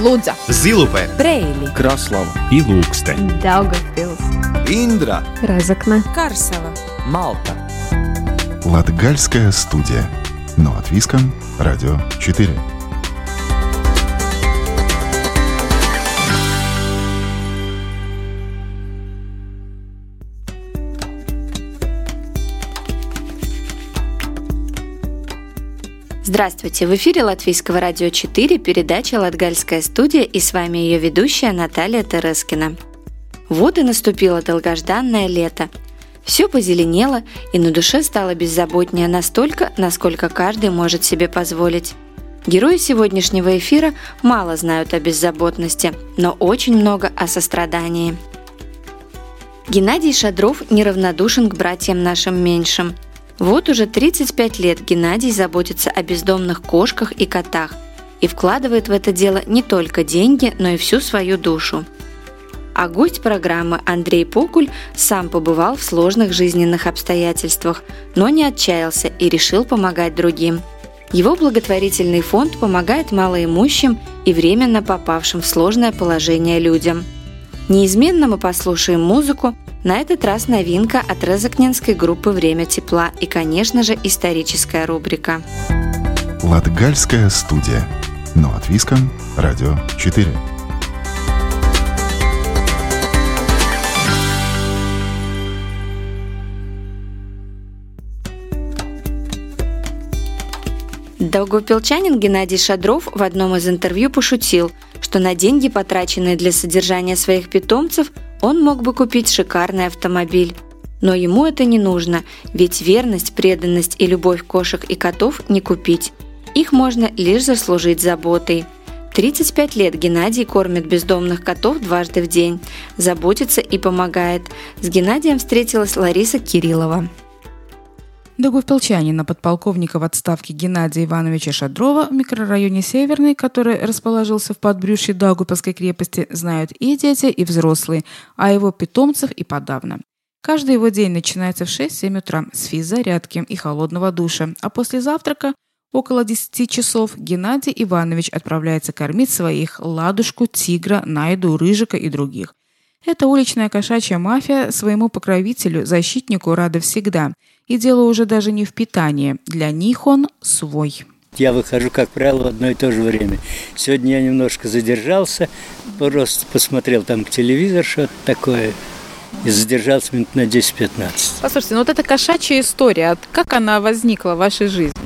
Лудза, Зилупе, Брейли, Краслава. И Лукстен. Daugavpils, Индра, Разокна, Карсела, Малта. Латгальская студия. Но от Виском, Радио 4. Здравствуйте! В эфире Латвийского радио 4 передача «Латгальская студия» и с вами ее ведущая Наталья Терескина. Вот и наступило долгожданное лето. Все позеленело, и на душе стало беззаботнее настолько, насколько каждый может себе позволить. Герои сегодняшнего эфира мало знают о беззаботности, но очень много о сострадании. Геннадий Шадров неравнодушен к братьям нашим меньшим – вот уже 35 лет Геннадий заботится о бездомных кошках и котах и вкладывает в это дело не только деньги, но и всю свою душу. А гость программы Андрей Покуль сам побывал в сложных жизненных обстоятельствах, но не отчаялся и решил помогать другим. Его благотворительный фонд помогает малоимущим и временно попавшим в сложное положение людям. Неизменно мы послушаем музыку, на этот раз новинка от Резакненской группы «Время тепла» и, конечно же, историческая рубрика. Латгальская студия. Но от Виском, Радио 4. Долгопилчанин Геннадий Шадров в одном из интервью пошутил, что на деньги, потраченные для содержания своих питомцев, он мог бы купить шикарный автомобиль. Но ему это не нужно, ведь верность, преданность и любовь кошек и котов не купить. Их можно лишь заслужить заботой. 35 лет Геннадий кормит бездомных котов дважды в день, заботится и помогает. С Геннадием встретилась Лариса Кириллова. Догувпелчанина подполковника в отставке Геннадия Ивановича Шадрова в микрорайоне Северный, который расположился в подбрюшье Даугупилской крепости, знают и дети, и взрослые, а его питомцев и подавно. Каждый его день начинается в 6-7 утра с физзарядки и холодного душа, а после завтрака около 10 часов Геннадий Иванович отправляется кормить своих ладушку, тигра, найду, рыжика и других. Эта уличная кошачья мафия своему покровителю, защитнику рада всегда – и дело уже даже не в питании. Для них он свой. Я выхожу, как правило, в одно и то же время. Сегодня я немножко задержался, просто посмотрел там телевизор, что-то такое, и задержался минут на 10-15. Послушайте, ну вот эта кошачья история, как она возникла в вашей жизни?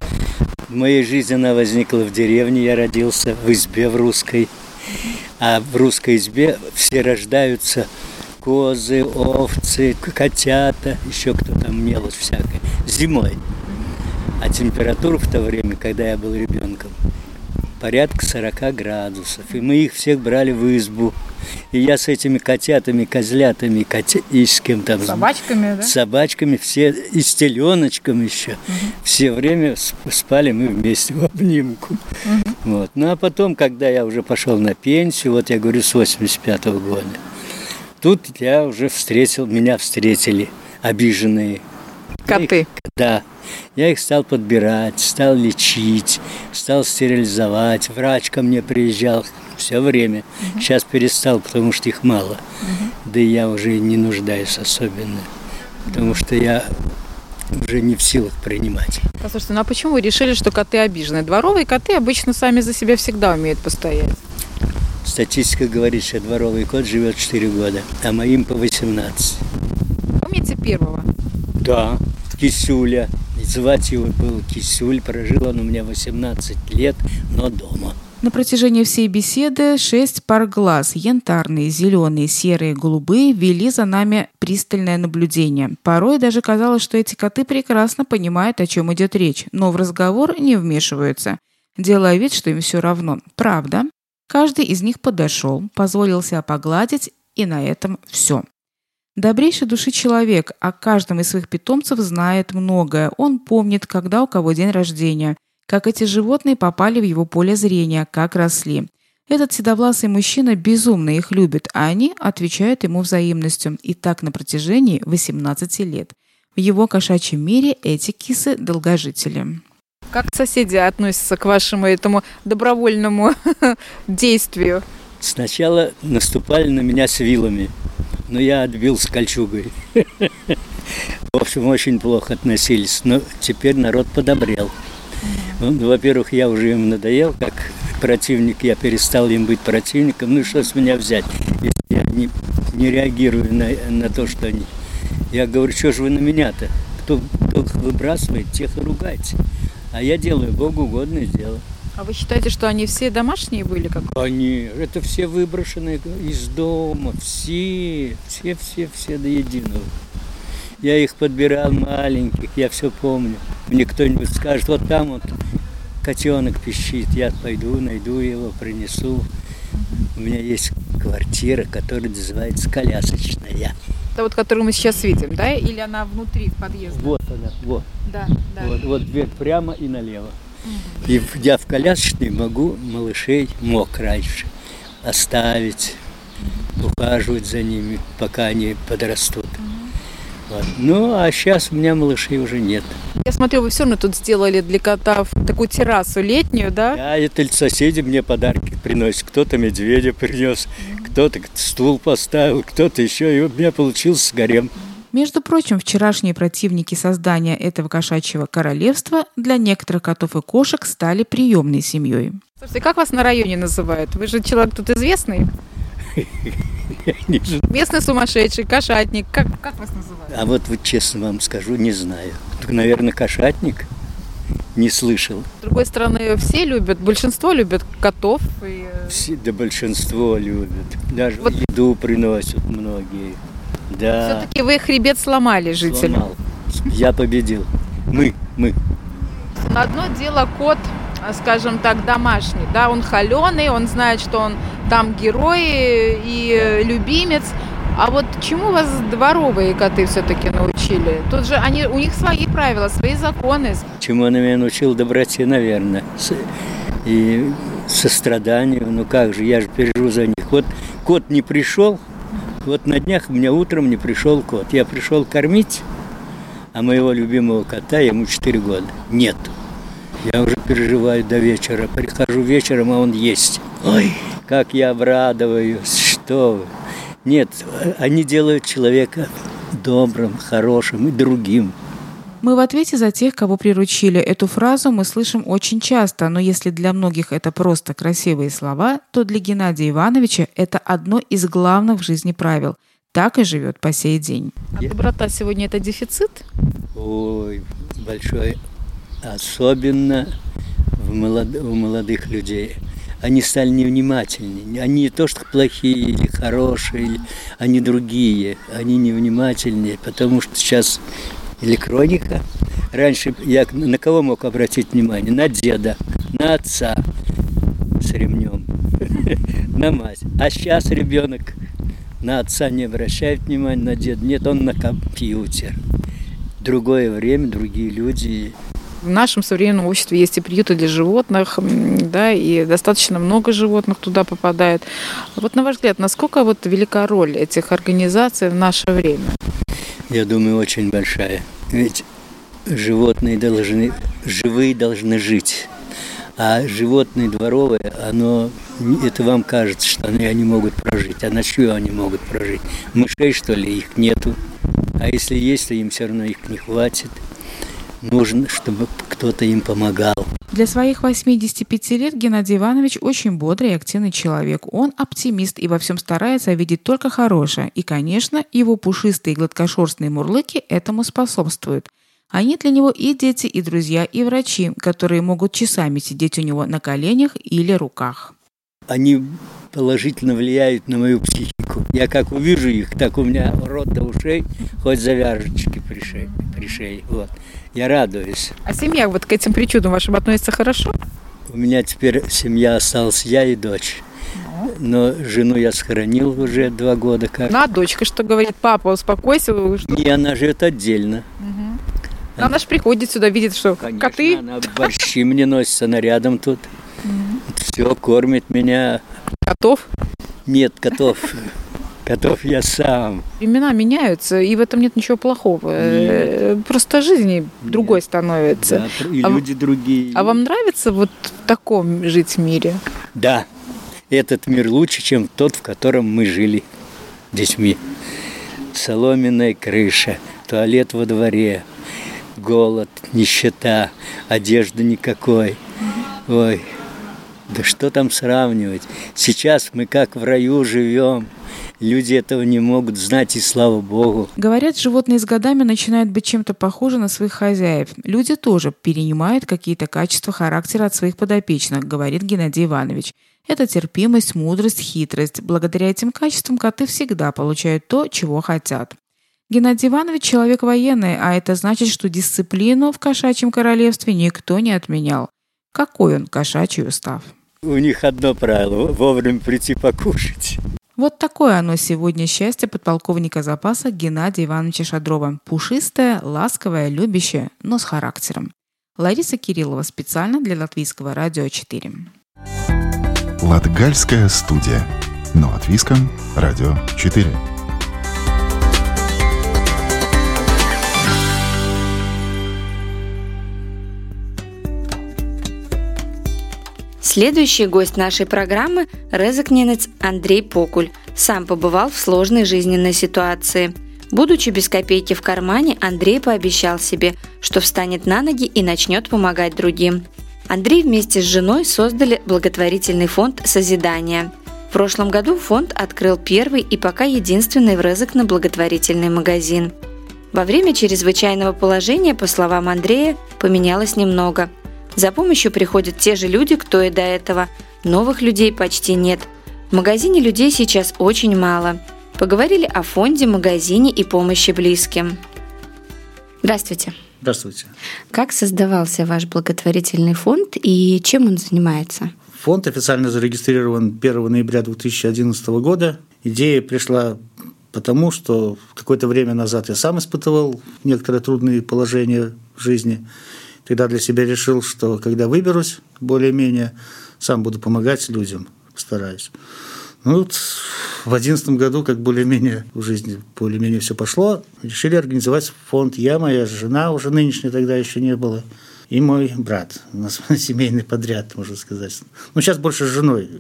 В моей жизни она возникла в деревне, я родился в избе в русской. А в русской избе все рождаются козы, овцы, котята, еще кто там мелочь всякая, зимой. А температура в то время, когда я был ребенком, порядка 40 градусов. И мы их всех брали в избу. И я с этими котятами, козлятами, котя... и с кем там... Собачками, да? С собачками, все, и с теленочком еще. Угу. Все время спали мы вместе в обнимку. Угу. Вот. Ну а потом, когда я уже пошел на пенсию, вот я говорю, с 85 -го года, Тут я уже встретил, меня встретили обиженные. Коты? Их, да. Я их стал подбирать, стал лечить, стал стерилизовать. Врач ко мне приезжал все время. Угу. Сейчас перестал, потому что их мало. Угу. Да и я уже не нуждаюсь особенно. Потому что я уже не в силах принимать. Послушайте, ну а почему вы решили, что коты обижены? Дворовые коты обычно сами за себя всегда умеют постоять. Статистика говорит, что дворовый кот живет 4 года, а моим по 18. Помните первого? Да, Кисюля. Звать его был Кисюль. Прожил он у меня 18 лет, но дома. На протяжении всей беседы шесть пар глаз, янтарные, зеленые, серые, голубые, вели за нами пристальное наблюдение. Порой даже казалось, что эти коты прекрасно понимают, о чем идет речь, но в разговор не вмешиваются, делая вид, что им все равно. Правда? Каждый из них подошел, позволил себя погладить, и на этом все. Добрейший души человек о каждом из своих питомцев знает многое. Он помнит, когда у кого день рождения, как эти животные попали в его поле зрения, как росли. Этот седовласый мужчина безумно их любит, а они отвечают ему взаимностью. И так на протяжении 18 лет. В его кошачьем мире эти кисы – долгожители. Как соседи относятся к вашему этому добровольному действию? Сначала наступали на меня с вилами, но я отбил с кольчугой. В общем, очень плохо относились, но теперь народ подобрел. Ну, во-первых, я уже им надоел, как противник, я перестал им быть противником. Ну что с меня взять, если я не, не реагирую на, на то, что они... Я говорю, что же вы на меня-то? Кто, кто выбрасывает, тех и ругайте. А я делаю Богу угодное дело. А вы считаете, что они все домашние были? Как? Они, это все выброшенные из дома, все, все, все, все до единого. Я их подбирал маленьких, я все помню. Мне кто-нибудь скажет, вот там вот котенок пищит, я пойду, найду его, принесу. У меня есть квартира, которая называется колясочная. Это вот, которую мы сейчас видим, да? Или она внутри подъезда? Вот она, вот. Да, да. Вот, вот дверь прямо и налево. И я в колясочной могу малышей, мог раньше, оставить, ухаживать за ними, пока они подрастут. Вот. Ну, а сейчас у меня малышей уже нет. Я смотрю, вы все равно тут сделали для котов такую террасу летнюю, да? Да, это соседи мне подарки приносят. Кто-то медведя принес, кто-то стул поставил, кто-то еще. И у меня получился гарем. Между прочим, вчерашние противники создания этого кошачьего королевства для некоторых котов и кошек стали приемной семьей. Слушайте, как вас на районе называют? Вы же человек тут известный. Местный сумасшедший, кошатник. Как, как вас называют? А вот, вот честно вам скажу, не знаю. Наверное, кошатник. Не слышал. С другой стороны, все любят, большинство любят котов. И... Э, все, да большинство любят. Даже вот... еду приносят многие. Да. Все-таки вы хребет сломали, жители. Сломал. Я победил. Мы, мы. Одно дело кот скажем так, домашний, да, он холеный, он знает, что он там герой и любимец. А вот чему вас дворовые коты все-таки научили? Тут же они, у них свои правила, свои законы. Чему он меня научил? Доброте, наверное. И состраданию. Ну как же, я же переживу за них. Вот кот не пришел, вот на днях у меня утром не пришел кот. Я пришел кормить, а моего любимого кота ему 4 года. Нет. Я уже переживаю до вечера. Прихожу вечером, а он есть. Ой, как я обрадуюсь, что вы. Нет, они делают человека добрым, хорошим и другим. Мы в ответе за тех, кого приручили. Эту фразу мы слышим очень часто, но если для многих это просто красивые слова, то для Геннадия Ивановича это одно из главных в жизни правил. Так и живет по сей день. А доброта сегодня это дефицит? Ой, большой особенно в, молод, у молодых людей. Они стали невнимательнее. Они не то, что плохие или хорошие, они другие. Они невнимательнее, потому что сейчас электроника. Раньше я на кого мог обратить внимание? На деда, на отца с ремнем, на мать. А сейчас ребенок на отца не обращает внимания, на деда нет, он на компьютер. Другое время, другие люди, в нашем современном обществе есть и приюты для животных, да, и достаточно много животных туда попадает. Вот на ваш взгляд, насколько вот велика роль этих организаций в наше время? Я думаю, очень большая. Ведь животные должны, живые должны жить. А животные дворовые, оно, это вам кажется, что они, они могут прожить. А на что они могут прожить? Мышей, что ли, их нету. А если есть, то им все равно их не хватит нужно, чтобы кто-то им помогал. Для своих 85 лет Геннадий Иванович очень бодрый и активный человек. Он оптимист и во всем старается видеть только хорошее. И, конечно, его пушистые гладкошерстные мурлыки этому способствуют. Они для него и дети, и друзья, и врачи, которые могут часами сидеть у него на коленях или руках. Они положительно влияют на мою психику. Я как увижу их, так у меня рот до ушей, хоть завяжечки при шее. При шее вот я радуюсь. А семья вот к этим причудам вашим относится хорошо? У меня теперь семья осталась я и дочь. Но жену я сохранил уже два года как. Ну, а дочка что говорит? Папа, успокойся. Что? И она живет отдельно. Угу. Она, она же приходит сюда, видит, что Конечно, коты... она борщи мне носит, она рядом тут. Угу. Все, кормит меня. Котов? Нет, котов. Готов я сам. Имена меняются, и в этом нет ничего плохого. Э, Просто жизнь другой становится. Да, и А в- люди другие. А вам нравится вот в таком жить мире? Да, этот мир лучше, чем тот, в котором мы жили детьми. Соломенная крыша, туалет во дворе, голод, нищета, одежды никакой. Ой, да что там сравнивать? Сейчас мы как в раю живем. Люди этого не могут знать, и слава Богу. Говорят, животные с годами начинают быть чем-то похожи на своих хозяев. Люди тоже перенимают какие-то качества характера от своих подопечных, говорит Геннадий Иванович. Это терпимость, мудрость, хитрость. Благодаря этим качествам коты всегда получают то, чего хотят. Геннадий Иванович – человек военный, а это значит, что дисциплину в кошачьем королевстве никто не отменял. Какой он кошачий устав? У них одно правило – вовремя прийти покушать. Вот такое оно сегодня счастье подполковника запаса Геннадия Ивановича Шадрова. Пушистое, ласковое, любящее, но с характером. Лариса Кириллова специально для Латвийского радио 4. Латгальская студия. Но от Виском. Радио 4. Следующий гость нашей программы – резокненец Андрей Покуль. Сам побывал в сложной жизненной ситуации. Будучи без копейки в кармане, Андрей пообещал себе, что встанет на ноги и начнет помогать другим. Андрей вместе с женой создали благотворительный фонд «Созидание». В прошлом году фонд открыл первый и пока единственный в Резекне благотворительный магазин. Во время чрезвычайного положения, по словам Андрея, поменялось немного – за помощью приходят те же люди, кто и до этого. Новых людей почти нет. В магазине людей сейчас очень мало. Поговорили о фонде, магазине и помощи близким. Здравствуйте. Здравствуйте. Как создавался ваш благотворительный фонд и чем он занимается? Фонд официально зарегистрирован 1 ноября 2011 года. Идея пришла потому, что какое-то время назад я сам испытывал некоторые трудные положения в жизни. Тогда для себя решил, что когда выберусь более-менее, сам буду помогать людям, постараюсь. Ну вот в 2011 году, как более-менее в жизни более-менее все пошло, решили организовать фонд «Я», моя жена, уже нынешняя тогда еще не было, и мой брат. У нас семейный подряд, можно сказать. Ну, сейчас больше с женой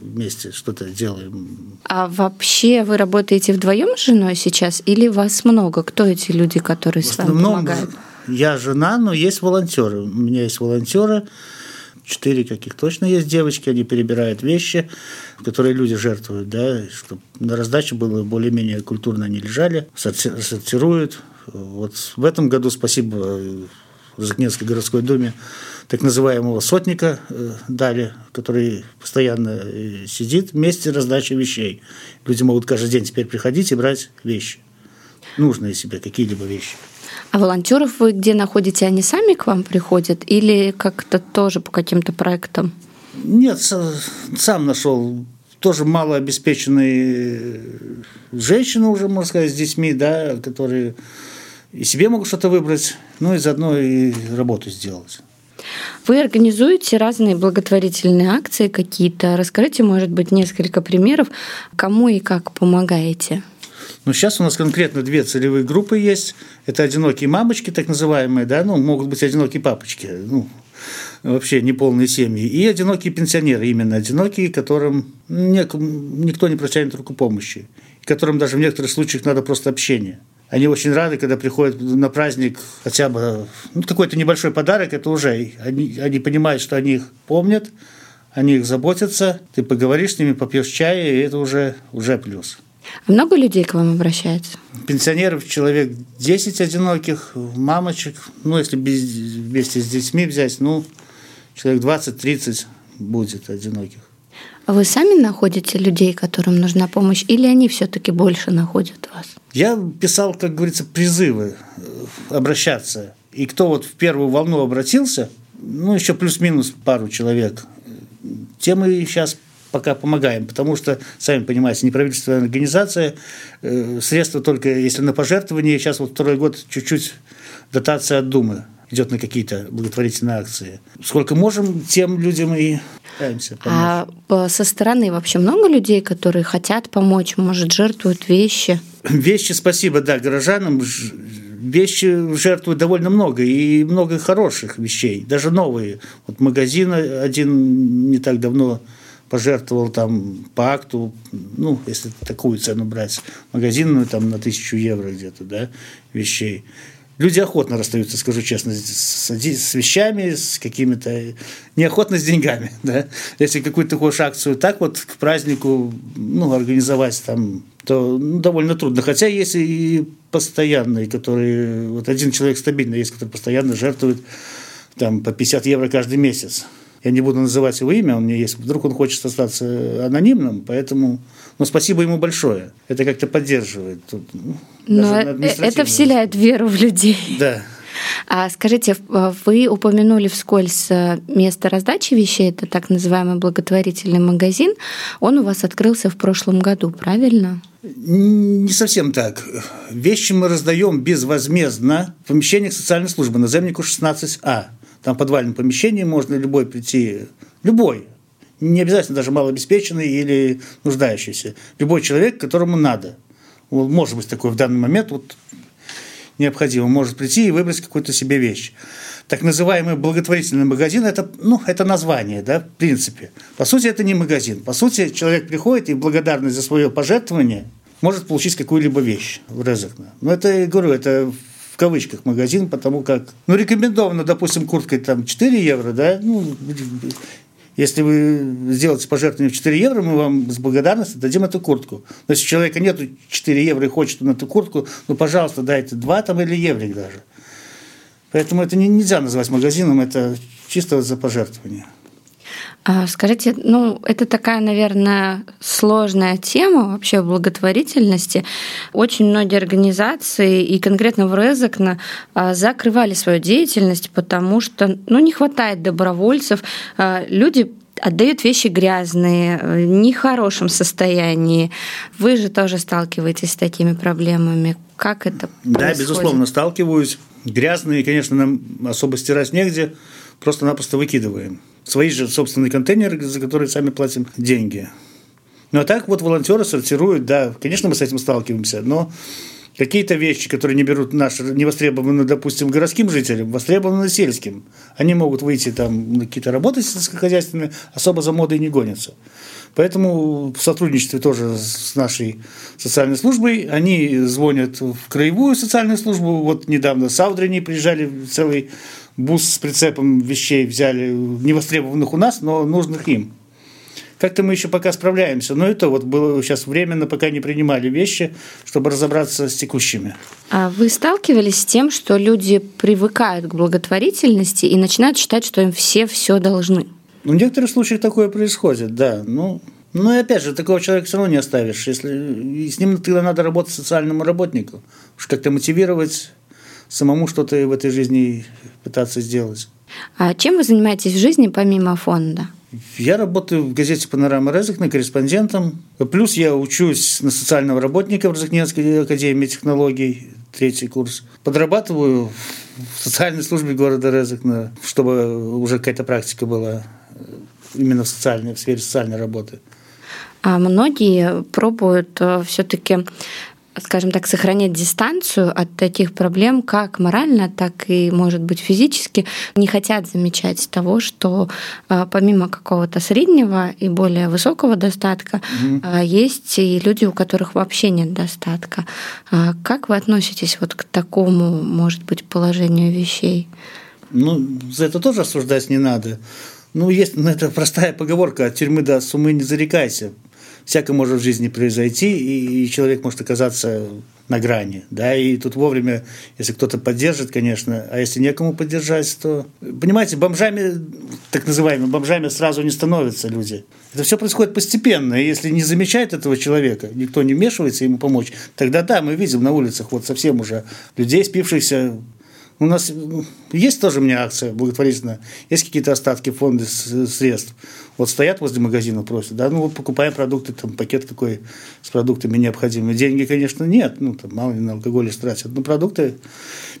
вместе что-то делаем. А вообще вы работаете вдвоем с женой сейчас или вас много? Кто эти люди, которые с вами помогают? Я жена, но есть волонтеры. У меня есть волонтеры, четыре каких точно есть девочки, они перебирают вещи, которые люди жертвуют, да, чтобы на раздаче было более-менее культурно они лежали, сортируют. Вот в этом году спасибо Розыкненской городской думе так называемого сотника дали, который постоянно сидит вместе раздачи вещей. Люди могут каждый день теперь приходить и брать вещи. Нужные себе какие-либо вещи. А волонтеров вы где находите? Они сами к вам приходят или как-то тоже по каким-то проектам? Нет, сам нашел тоже малообеспеченные женщины уже, можно сказать, с детьми, да, которые и себе могут что-то выбрать, ну и заодно и работу сделать. Вы организуете разные благотворительные акции какие-то. Расскажите, может быть, несколько примеров, кому и как помогаете. Ну, сейчас у нас конкретно две целевые группы есть. Это одинокие мамочки, так называемые, да, ну, могут быть одинокие папочки, ну, вообще неполные семьи. И одинокие пенсионеры, именно одинокие, которым никто не протянет руку помощи, которым даже в некоторых случаях надо просто общение. Они очень рады, когда приходят на праздник хотя бы ну, какой-то небольшой подарок, это уже они, они понимают, что они их помнят, они их заботятся, ты поговоришь с ними, попьешь чая, и это уже, уже плюс. Много людей к вам обращается? Пенсионеров человек 10 одиноких, мамочек, ну, если без, вместе с детьми взять, ну, человек 20-30 будет одиноких. А вы сами находите людей, которым нужна помощь, или они все-таки больше находят вас? Я писал, как говорится, призывы обращаться. И кто вот в первую волну обратился, ну, еще плюс-минус пару человек, тем мы сейчас пока помогаем, потому что, сами понимаете, неправительственная организация, э, средства только если на пожертвования, сейчас вот второй год чуть-чуть дотация от Думы идет на какие-то благотворительные акции. Сколько можем, тем людям и Пытаемся А со стороны вообще много людей, которые хотят помочь, может, жертвуют вещи? Вещи, спасибо, да, горожанам. Вещи жертвуют довольно много, и много хороших вещей, даже новые. Вот магазин один не так давно пожертвовал там по акту, ну, если такую цену брать, магазинную там на тысячу евро где-то, да, вещей. Люди охотно расстаются, скажу честно, с, с вещами, с какими-то... Неохотно с деньгами, да. Если какую-то хочешь акцию так вот к празднику, ну, организовать там, то ну, довольно трудно. Хотя есть и постоянные, которые... Вот один человек стабильно есть, который постоянно жертвует там по 50 евро каждый месяц. Я не буду называть его имя, он мне есть. Вдруг он хочет остаться анонимным, поэтому... Но спасибо ему большое. Это как-то поддерживает. Тут, ну, Но это вселяет веру в людей. Да. А скажите, вы упомянули вскользь э, место раздачи вещей, это так называемый благотворительный магазин. Он у вас открылся в прошлом году, правильно? Не совсем так. Вещи мы раздаем безвозмездно в помещениях социальной службы на Земнику 16А. Там в подвальном помещении можно любой прийти, любой, не обязательно даже малообеспеченный или нуждающийся, любой человек, которому надо. Может быть такой в данный момент вот необходимо, может прийти и выбрать какую-то себе вещь. Так называемый благотворительный магазин это, ну, это название, да, в принципе. По сути, это не магазин. По сути, человек приходит и благодарность за свое пожертвование может получить какую-либо вещь в Резекна. Но это, я говорю, это в кавычках магазин, потому как, ну, рекомендовано, допустим, курткой там 4 евро, да, ну, если вы сделаете пожертвование в 4 евро, мы вам с благодарностью дадим эту куртку. Но если у человека нет 4 евро и хочет он эту куртку, ну, пожалуйста, дайте 2 там или еврик даже. Поэтому это не, нельзя называть магазином, это чисто за пожертвование. А, скажите, ну, это такая, наверное, сложная тема вообще благотворительности. Очень многие организации, и конкретно в Резекна, а, закрывали свою деятельность, потому что ну, не хватает добровольцев. А, люди отдают вещи грязные, в нехорошем состоянии. Вы же тоже сталкиваетесь с такими проблемами. Как это происходит? Да, безусловно, сталкиваюсь. Грязные, конечно, нам особо стирать негде, просто-напросто выкидываем свои же собственные контейнеры, за которые сами платим деньги. Ну а так вот волонтеры сортируют, да, конечно, мы с этим сталкиваемся, но какие-то вещи, которые не берут наши, не востребованы, допустим, городским жителям, востребованы сельским. Они могут выйти там на какие-то работы сельскохозяйственные, особо за модой не гонятся. Поэтому в сотрудничестве тоже с нашей социальной службой они звонят в краевую социальную службу. Вот недавно с Аудрини приезжали целый бус с прицепом вещей взяли, невостребованных у нас, но нужных им. Как-то мы еще пока справляемся. Но это вот было сейчас временно, пока не принимали вещи, чтобы разобраться с текущими. А вы сталкивались с тем, что люди привыкают к благотворительности и начинают считать, что им все все должны? Ну, в некоторых случаях такое происходит, да. Ну, ну и опять же, такого человека все равно не оставишь. Если с ним тогда надо работать социальному работнику, уж как-то мотивировать самому что-то в этой жизни пытаться сделать. А чем вы занимаетесь в жизни помимо фонда? Я работаю в газете «Панорама Резекна» корреспондентом. Плюс я учусь на социального работника в Резекненской академии технологий, третий курс. Подрабатываю в социальной службе города Резекна, чтобы уже какая-то практика была именно в, социальной, в сфере социальной работы. А многие пробуют э, все-таки скажем так, сохранять дистанцию от таких проблем, как морально, так и, может быть, физически, не хотят замечать того, что а, помимо какого-то среднего и более высокого достатка, угу. есть и люди, у которых вообще нет достатка. А как вы относитесь вот к такому, может быть, положению вещей? Ну, за это тоже осуждать не надо. Ну, есть ну, это простая поговорка от тюрьмы до сумы не зарекайся всякое может в жизни произойти, и человек может оказаться на грани, да, и тут вовремя, если кто-то поддержит, конечно, а если некому поддержать, то, понимаете, бомжами, так называемыми бомжами сразу не становятся люди. Это все происходит постепенно, и если не замечает этого человека, никто не вмешивается ему помочь, тогда да, мы видим на улицах вот совсем уже людей, спившихся у нас есть тоже у меня акция благотворительная, есть какие-то остатки фонда средств. Вот стоят возле магазина, просят, да, ну вот покупаем продукты, там пакет какой с продуктами необходимыми. Деньги, конечно, нет, ну там мало ли на алкоголь тратят, но продукты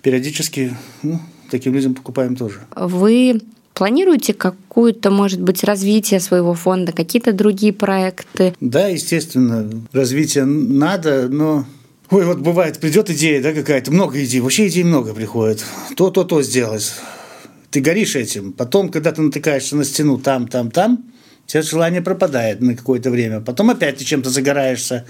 периодически ну, таким людям покупаем тоже. Вы Планируете какую-то, может быть, развитие своего фонда, какие-то другие проекты? Да, естественно, развитие надо, но Ой, вот бывает, придет идея, да, какая-то, много идей, вообще идей много приходит. То, то, то сделать. Ты горишь этим. Потом, когда ты натыкаешься на стену там, там, там, у тебя желание пропадает на какое-то время. Потом опять ты чем-то загораешься.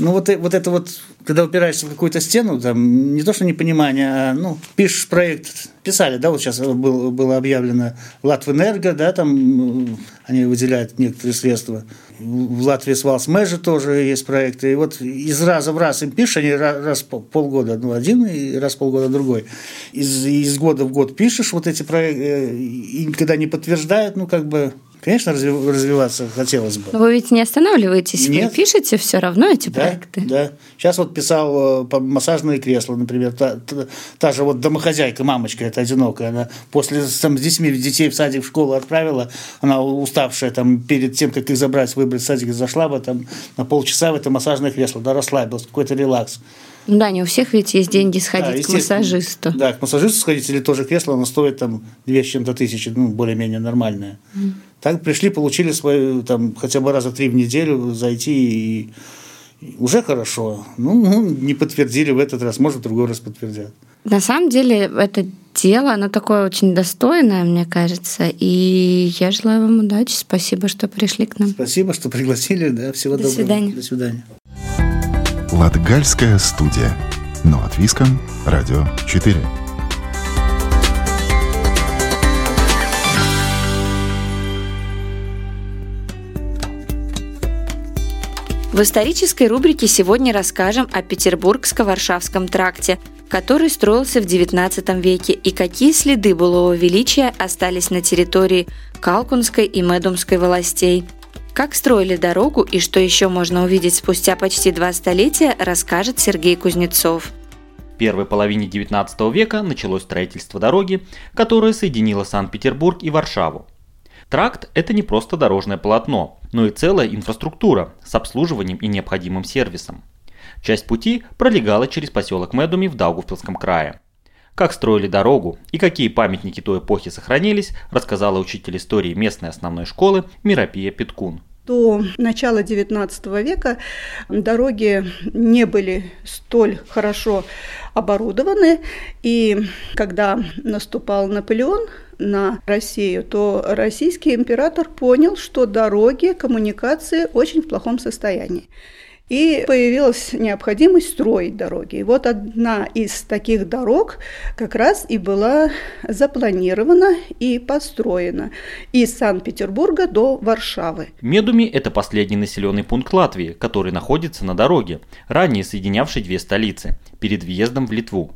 Ну, вот, вот это вот, когда упираешься в какую-то стену, там, не то, что непонимание, а, ну, пишешь проект, писали, да, вот сейчас был, было объявлено Латвэнерго, да, там они выделяют некоторые средства. В Латвии с Валсмэжи тоже есть проекты. И вот из раза в раз им пишешь, они раз в полгода ну, один, и раз полгода другой. Из, из года в год пишешь вот эти проекты, э, и когда не подтверждают, ну, как бы Конечно, развиваться хотелось бы. Но вы ведь не останавливаетесь, Нет. вы пишете все равно эти да, проекты. Да. Сейчас вот писал э, массажные кресла, например. Та, та, та же вот домохозяйка, мамочка, это одинокая, она после там, с детьми детей в садик, в школу отправила, она уставшая там перед тем, как их забрать, выбрать садик, зашла бы там на полчаса в это массажное кресло, да, расслабилась, какой-то релакс. Да, не у всех ведь есть деньги сходить да, к массажисту. Да, к массажисту сходить или тоже кресло, оно стоит там две с чем-то тысячи, ну, более-менее нормальное. Mm. Так пришли, получили свою, там, хотя бы раза три в неделю зайти и, уже хорошо. Ну, ну, не подтвердили в этот раз, может, в другой раз подтвердят. На самом деле, это дело, оно такое очень достойное, мне кажется. И я желаю вам удачи. Спасибо, что пришли к нам. Спасибо, что пригласили. Да, всего До доброго. Свидания. До свидания. Латгальская студия. Но от Виском. Радио 4. В исторической рубрике сегодня расскажем о Петербургско-Варшавском тракте, который строился в XIX веке и какие следы былого величия остались на территории Калкунской и Медумской властей. Как строили дорогу и что еще можно увидеть спустя почти два столетия, расскажет Сергей Кузнецов. В первой половине XIX века началось строительство дороги, которая соединила Санкт-Петербург и Варшаву. Тракт – это не просто дорожное полотно, но и целая инфраструктура с обслуживанием и необходимым сервисом. Часть пути пролегала через поселок Медуми в Даугавпилском крае. Как строили дорогу и какие памятники той эпохи сохранились, рассказала учитель истории местной основной школы Миропия Питкун до начала XIX века дороги не были столь хорошо оборудованы, и когда наступал Наполеон на Россию, то российский император понял, что дороги, коммуникации очень в плохом состоянии. И появилась необходимость строить дороги. И вот одна из таких дорог как раз и была запланирована и построена из Санкт-Петербурга до Варшавы. Медуми – это последний населенный пункт Латвии, который находится на дороге, ранее соединявшей две столицы, перед въездом в Литву.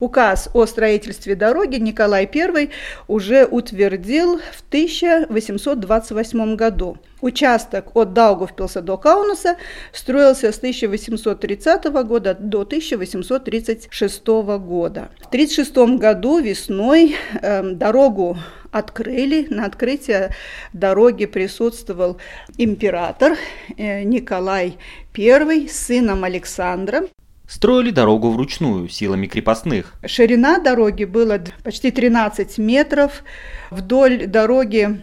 Указ о строительстве дороги Николай I уже утвердил в 1828 году. Участок от Даугавпилса до Каунаса строился с 1830 года до 1836 года. В 1936 году весной э, дорогу открыли. На открытии дороги присутствовал император э, Николай I с сыном Александром. Строили дорогу вручную, силами крепостных. Ширина дороги была почти 13 метров. Вдоль дороги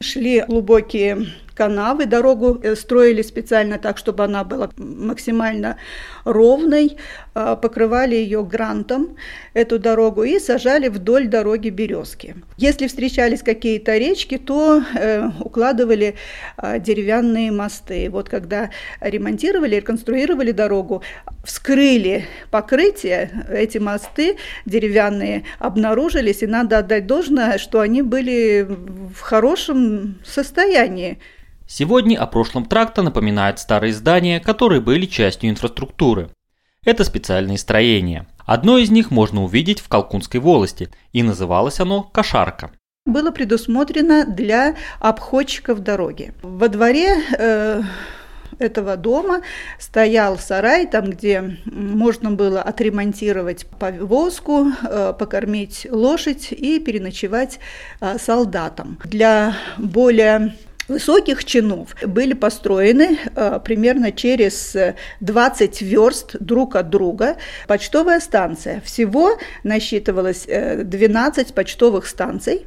шли глубокие канавы, дорогу э, строили специально так, чтобы она была максимально ровной, а, покрывали ее грантом, эту дорогу, и сажали вдоль дороги березки. Если встречались какие-то речки, то э, укладывали э, деревянные мосты. Вот когда ремонтировали, реконструировали дорогу, вскрыли покрытие, эти мосты деревянные обнаружились, и надо отдать должное, что они были в хорошем состоянии. Сегодня о прошлом тракта напоминают старые здания, которые были частью инфраструктуры. Это специальные строения. Одно из них можно увидеть в Калкунской волости, и называлось оно Кошарка было предусмотрено для обходчиков дороги. Во дворе э, этого дома стоял сарай, там, где можно было отремонтировать повозку, э, покормить лошадь и переночевать э, солдатам. Для более высоких чинов были построены э, примерно через 20 верст друг от друга почтовая станция. Всего насчитывалось 12 почтовых станций.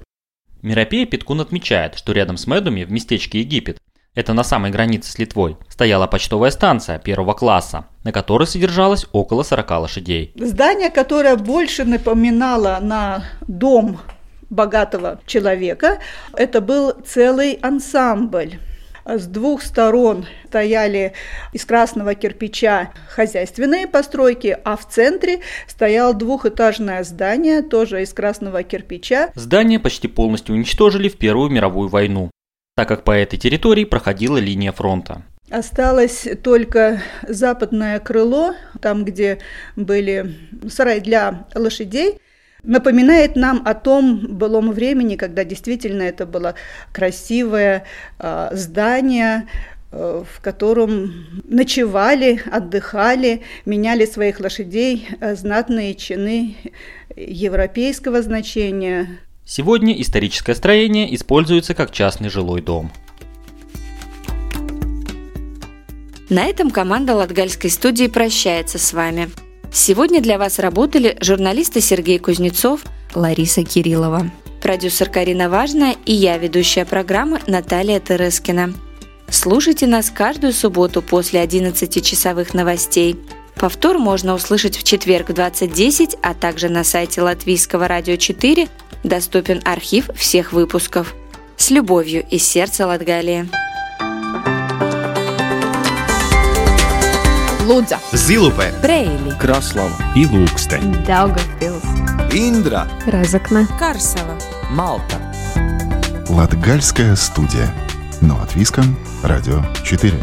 Миропея Питкун отмечает, что рядом с Медуми в местечке Египет это на самой границе с Литвой, стояла почтовая станция первого класса, на которой содержалось около 40 лошадей. Здание, которое больше напоминало на дом богатого человека, это был целый ансамбль. С двух сторон стояли из красного кирпича хозяйственные постройки, а в центре стояло двухэтажное здание, тоже из красного кирпича. Здание почти полностью уничтожили в Первую мировую войну так как по этой территории проходила линия фронта. Осталось только западное крыло, там, где были сараи для лошадей, напоминает нам о том былом времени, когда действительно это было красивое э, здание, э, в котором ночевали, отдыхали, меняли своих лошадей э, знатные чины европейского значения, Сегодня историческое строение используется как частный жилой дом. На этом команда Латгальской студии прощается с вами. Сегодня для вас работали журналисты Сергей Кузнецов, Лариса Кириллова, продюсер Карина Важная и я, ведущая программы Наталья Терескина. Слушайте нас каждую субботу после 11 часовых новостей. Повтор можно услышать в четверг в 20.10, а также на сайте Латвийского радио 4 доступен архив всех выпусков. С любовью из сердца Латгалии. Лудза, Зилупе, Брейли, Краслава и Лукстен, Daugavpils, Индра, Разокна, Карсела. Малта. Латгальская студия. Но от Виском, Радио 4.